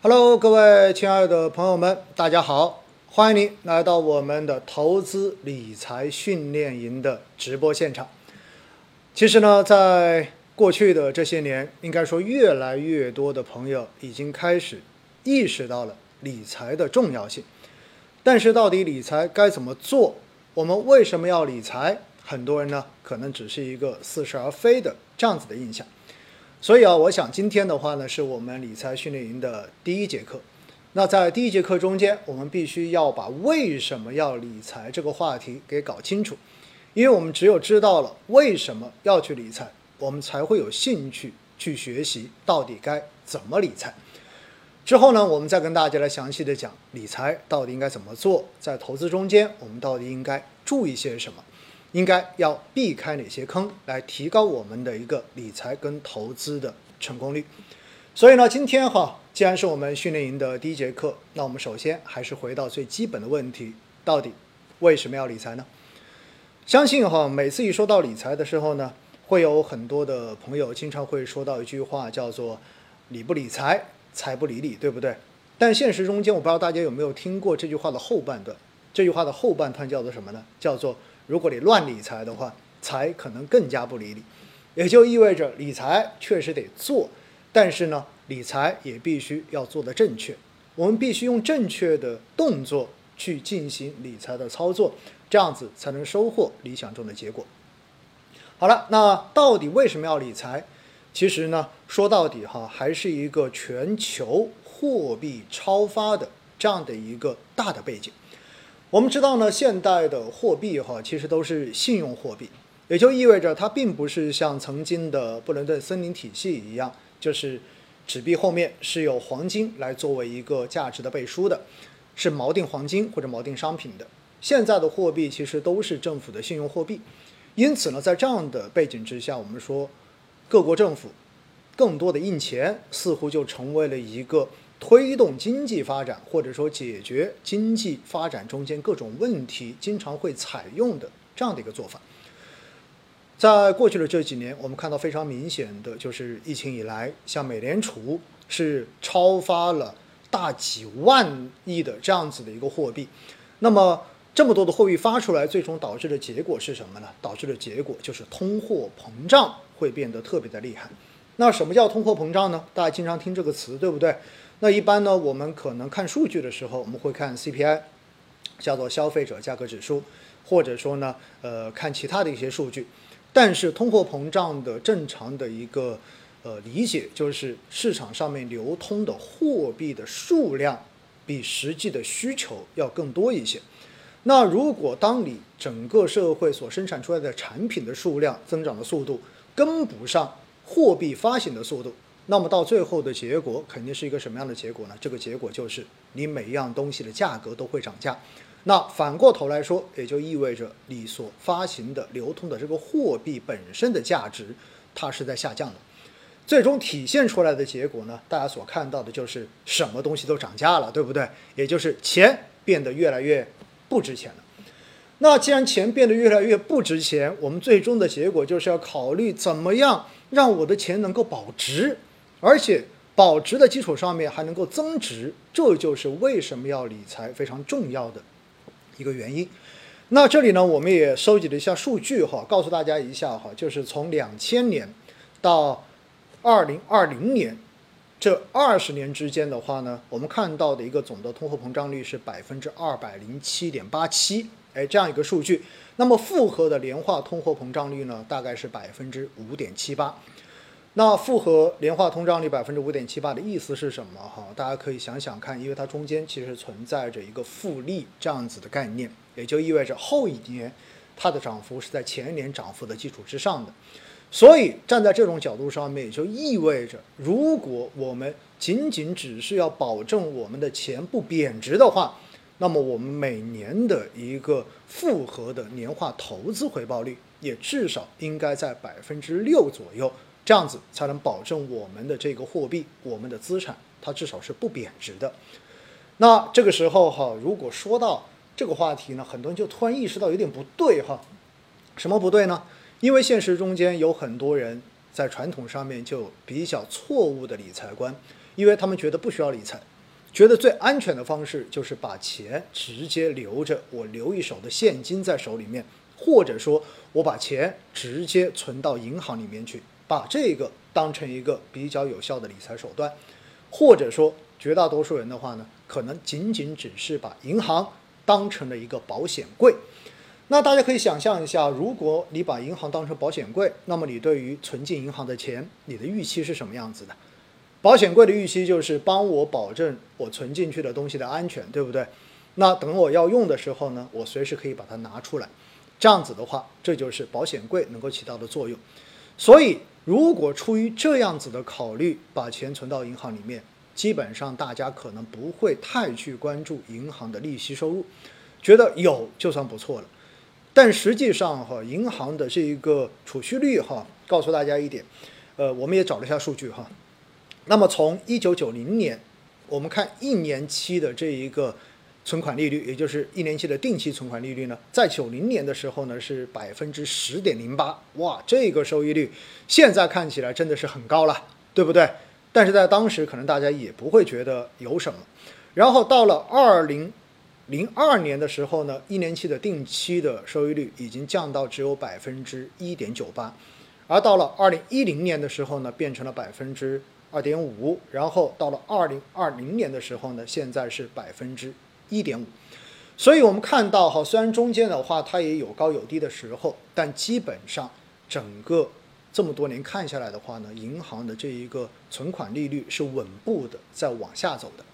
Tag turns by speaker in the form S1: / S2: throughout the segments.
S1: Hello，各位亲爱的朋友们，大家好，欢迎您来到我们的投资理财训练营的直播现场。其实呢，在过去的这些年，应该说越来越多的朋友已经开始意识到了理财的重要性。但是，到底理财该怎么做？我们为什么要理财？很多人呢，可能只是一个似是而非的这样子的印象。所以啊，我想今天的话呢，是我们理财训练营的第一节课。那在第一节课中间，我们必须要把为什么要理财这个话题给搞清楚，因为我们只有知道了为什么要去理财，我们才会有兴趣去学习到底该怎么理财。之后呢，我们再跟大家来详细的讲理财到底应该怎么做，在投资中间我们到底应该注意些什么。应该要避开哪些坑，来提高我们的一个理财跟投资的成功率。所以呢，今天哈，既然是我们训练营的第一节课，那我们首先还是回到最基本的问题：到底为什么要理财呢？相信哈，每次一说到理财的时候呢，会有很多的朋友经常会说到一句话，叫做“理不理财，财不理理”，对不对？但现实中间，我不知道大家有没有听过这句话的后半段。这句话的后半段叫做什么呢？叫做。如果你乱理财的话，财可能更加不理你，也就意味着理财确实得做，但是呢，理财也必须要做的正确。我们必须用正确的动作去进行理财的操作，这样子才能收获理想中的结果。好了，那到底为什么要理财？其实呢，说到底哈，还是一个全球货币超发的这样的一个大的背景。我们知道呢，现代的货币哈，其实都是信用货币，也就意味着它并不是像曾经的布伦顿森林体系一样，就是纸币后面是有黄金来作为一个价值的背书的，是锚定黄金或者锚定商品的。现在的货币其实都是政府的信用货币，因此呢，在这样的背景之下，我们说各国政府更多的印钱，似乎就成为了一个。推动经济发展，或者说解决经济发展中间各种问题，经常会采用的这样的一个做法。在过去的这几年，我们看到非常明显的就是疫情以来，像美联储是超发了大几万亿的这样子的一个货币。那么这么多的货币发出来，最终导致的结果是什么呢？导致的结果就是通货膨胀会变得特别的厉害。那什么叫通货膨胀呢？大家经常听这个词，对不对？那一般呢，我们可能看数据的时候，我们会看 CPI，叫做消费者价格指数，或者说呢，呃，看其他的一些数据。但是通货膨胀的正常的一个呃理解，就是市场上面流通的货币的数量比实际的需求要更多一些。那如果当你整个社会所生产出来的产品的数量增长的速度跟不上货币发行的速度，那么到最后的结果肯定是一个什么样的结果呢？这个结果就是你每一样东西的价格都会涨价。那反过头来说，也就意味着你所发行的、流通的这个货币本身的价值，它是在下降的。最终体现出来的结果呢，大家所看到的就是什么东西都涨价了，对不对？也就是钱变得越来越不值钱了。那既然钱变得越来越不值钱，我们最终的结果就是要考虑怎么样让我的钱能够保值。而且保值的基础上面还能够增值，这就是为什么要理财非常重要的一个原因。那这里呢，我们也收集了一下数据哈，告诉大家一下哈，就是从两千年到二零二零年这二十年之间的话呢，我们看到的一个总的通货膨胀率是百分之二百零七点八七，哎，这样一个数据。那么复合的年化通货膨胀率呢，大概是百分之五点七八。那复合年化通胀率百分之五点七八的意思是什么？哈，大家可以想想看，因为它中间其实存在着一个复利这样子的概念，也就意味着后一年它的涨幅是在前一年涨幅的基础之上的。所以站在这种角度上面，也就意味着，如果我们仅仅只是要保证我们的钱不贬值的话，那么我们每年的一个复合的年化投资回报率也至少应该在百分之六左右。这样子才能保证我们的这个货币，我们的资产，它至少是不贬值的。那这个时候哈，如果说到这个话题呢，很多人就突然意识到有点不对哈。什么不对呢？因为现实中间有很多人在传统上面就比较错误的理财观，因为他们觉得不需要理财，觉得最安全的方式就是把钱直接留着，我留一手的现金在手里面，或者说我把钱直接存到银行里面去，把这个当成一个比较有效的理财手段，或者说绝大多数人的话呢，可能仅仅只是把银行当成了一个保险柜。那大家可以想象一下，如果你把银行当成保险柜，那么你对于存进银行的钱，你的预期是什么样子的？保险柜的预期就是帮我保证我存进去的东西的安全，对不对？那等我要用的时候呢，我随时可以把它拿出来。这样子的话，这就是保险柜能够起到的作用。所以，如果出于这样子的考虑，把钱存到银行里面，基本上大家可能不会太去关注银行的利息收入，觉得有就算不错了。但实际上，哈，银行的这一个储蓄率，哈，告诉大家一点，呃，我们也找了一下数据，哈。那么从一九九零年，我们看一年期的这一个存款利率，也就是一年期的定期存款利率呢，在九零年的时候呢是百分之十点零八，哇，这个收益率现在看起来真的是很高了，对不对？但是在当时可能大家也不会觉得有什么。然后到了二零。零二年的时候呢，一年期的定期的收益率已经降到只有百分之一点九八，而到了二零一零年的时候呢，变成了百分之二点五，然后到了二零二零年的时候呢，现在是百分之一点五。所以我们看到哈，虽然中间的话它也有高有低的时候，但基本上整个这么多年看下来的话呢，银行的这一个存款利率是稳步的在往下走的。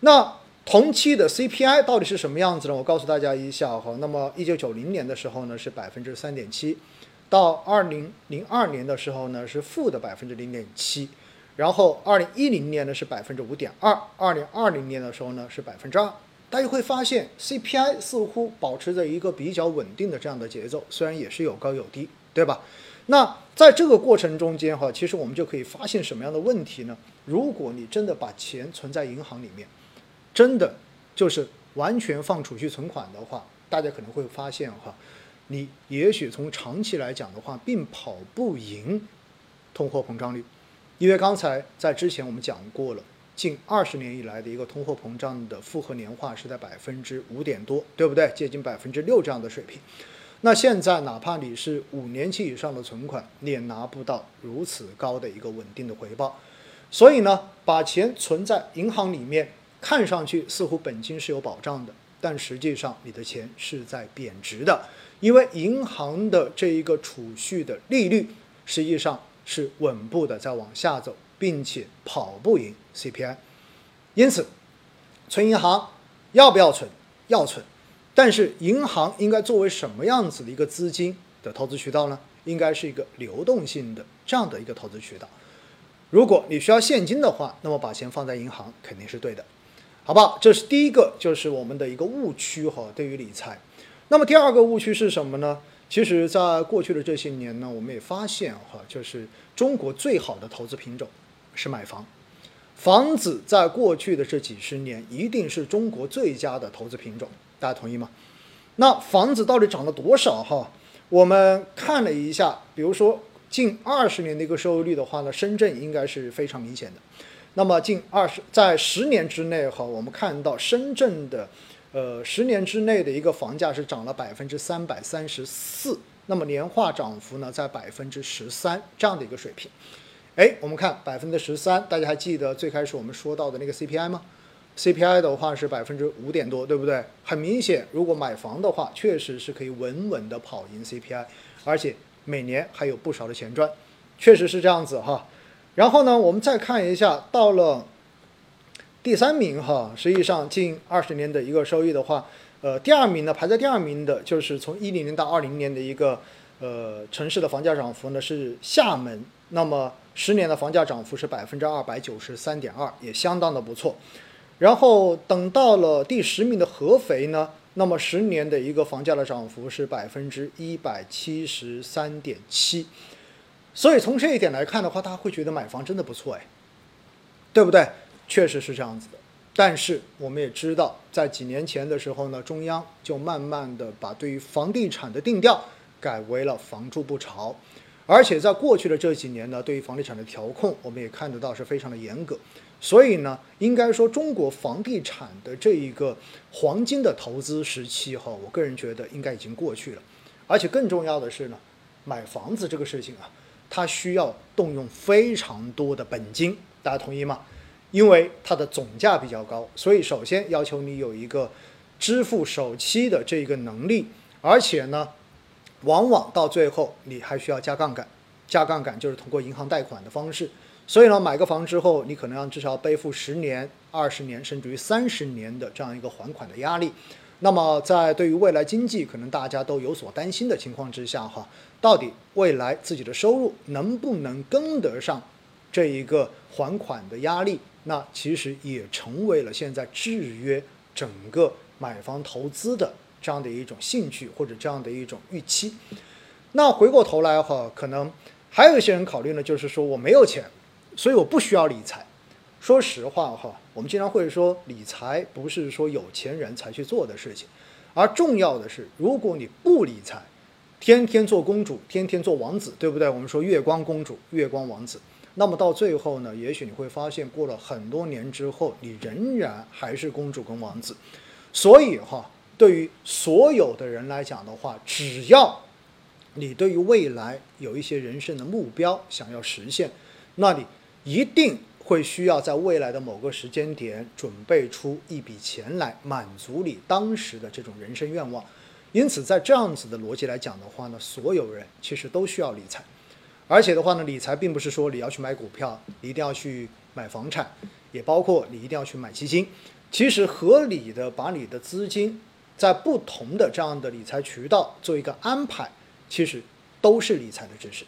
S1: 那同期的 CPI 到底是什么样子呢？我告诉大家一下哈。那么，一九九零年的时候呢是百分之三点七，到二零零二年的时候呢是负的百分之零点七，然后二零一零年呢是百分之五点二，二零二零年的时候呢是百分之二。大家会发现 CPI 似乎保持着一个比较稳定的这样的节奏，虽然也是有高有低，对吧？那在这个过程中间哈，其实我们就可以发现什么样的问题呢？如果你真的把钱存在银行里面，真的就是完全放储蓄存款的话，大家可能会发现哈，你也许从长期来讲的话，并跑不赢通货膨胀率，因为刚才在之前我们讲过了，近二十年以来的一个通货膨胀的复合年化是在百分之五点多，对不对？接近百分之六这样的水平。那现在哪怕你是五年期以上的存款，你也拿不到如此高的一个稳定的回报。所以呢，把钱存在银行里面。看上去似乎本金是有保障的，但实际上你的钱是在贬值的，因为银行的这一个储蓄的利率实际上是稳步的在往下走，并且跑不赢 CPI。因此，存银行要不要存？要存，但是银行应该作为什么样子的一个资金的投资渠道呢？应该是一个流动性的这样的一个投资渠道。如果你需要现金的话，那么把钱放在银行肯定是对的。好不好？这是第一个，就是我们的一个误区哈，对于理财。那么第二个误区是什么呢？其实，在过去的这些年呢，我们也发现哈，就是中国最好的投资品种是买房。房子在过去的这几十年，一定是中国最佳的投资品种，大家同意吗？那房子到底涨了多少哈？我们看了一下，比如说近二十年的一个收益率的话呢，深圳应该是非常明显的。那么近二十在十年之内哈，我们看到深圳的，呃，十年之内的一个房价是涨了百分之三百三十四，那么年化涨幅呢在百分之十三这样的一个水平。哎，我们看百分之十三，大家还记得最开始我们说到的那个 CPI 吗？CPI 的话是百分之五点多，对不对？很明显，如果买房的话，确实是可以稳稳的跑赢 CPI，而且每年还有不少的钱赚，确实是这样子哈。然后呢，我们再看一下，到了第三名哈，实际上近二十年的一个收益的话，呃，第二名呢排在第二名的就是从一零年到二零年的一个呃城市的房价涨幅呢是厦门，那么十年的房价涨幅是百分之二百九十三点二，也相当的不错。然后等到了第十名的合肥呢，那么十年的一个房价的涨幅是百分之一百七十三点七。所以从这一点来看的话，大家会觉得买房真的不错哎，对不对？确实是这样子的。但是我们也知道，在几年前的时候呢，中央就慢慢的把对于房地产的定调改为了“房住不炒”，而且在过去的这几年呢，对于房地产的调控，我们也看得到是非常的严格。所以呢，应该说中国房地产的这一个黄金的投资时期哈，我个人觉得应该已经过去了。而且更重要的是呢，买房子这个事情啊，它需要动用非常多的本金，大家同意吗？因为它的总价比较高，所以首先要求你有一个支付首期的这个能力，而且呢，往往到最后你还需要加杠杆，加杠杆就是通过银行贷款的方式。所以呢，买个房之后，你可能要至少背负十年、二十年，甚至于三十年的这样一个还款的压力。那么，在对于未来经济可能大家都有所担心的情况之下，哈，到底未来自己的收入能不能跟得上这一个还款的压力？那其实也成为了现在制约整个买房投资的这样的一种兴趣或者这样的一种预期。那回过头来哈，可能还有一些人考虑呢，就是说我没有钱。所以我不需要理财。说实话哈，我们经常会说理财不是说有钱人才去做的事情，而重要的是，如果你不理财，天天做公主，天天做王子，对不对？我们说月光公主、月光王子，那么到最后呢，也许你会发现，过了很多年之后，你仍然还是公主跟王子。所以哈，对于所有的人来讲的话，只要你对于未来有一些人生的目标想要实现，那你。一定会需要在未来的某个时间点准备出一笔钱来满足你当时的这种人生愿望，因此在这样子的逻辑来讲的话呢，所有人其实都需要理财，而且的话呢，理财并不是说你要去买股票，你一定要去买房产，也包括你一定要去买基金，其实合理的把你的资金在不同的这样的理财渠道做一个安排，其实都是理财的知识。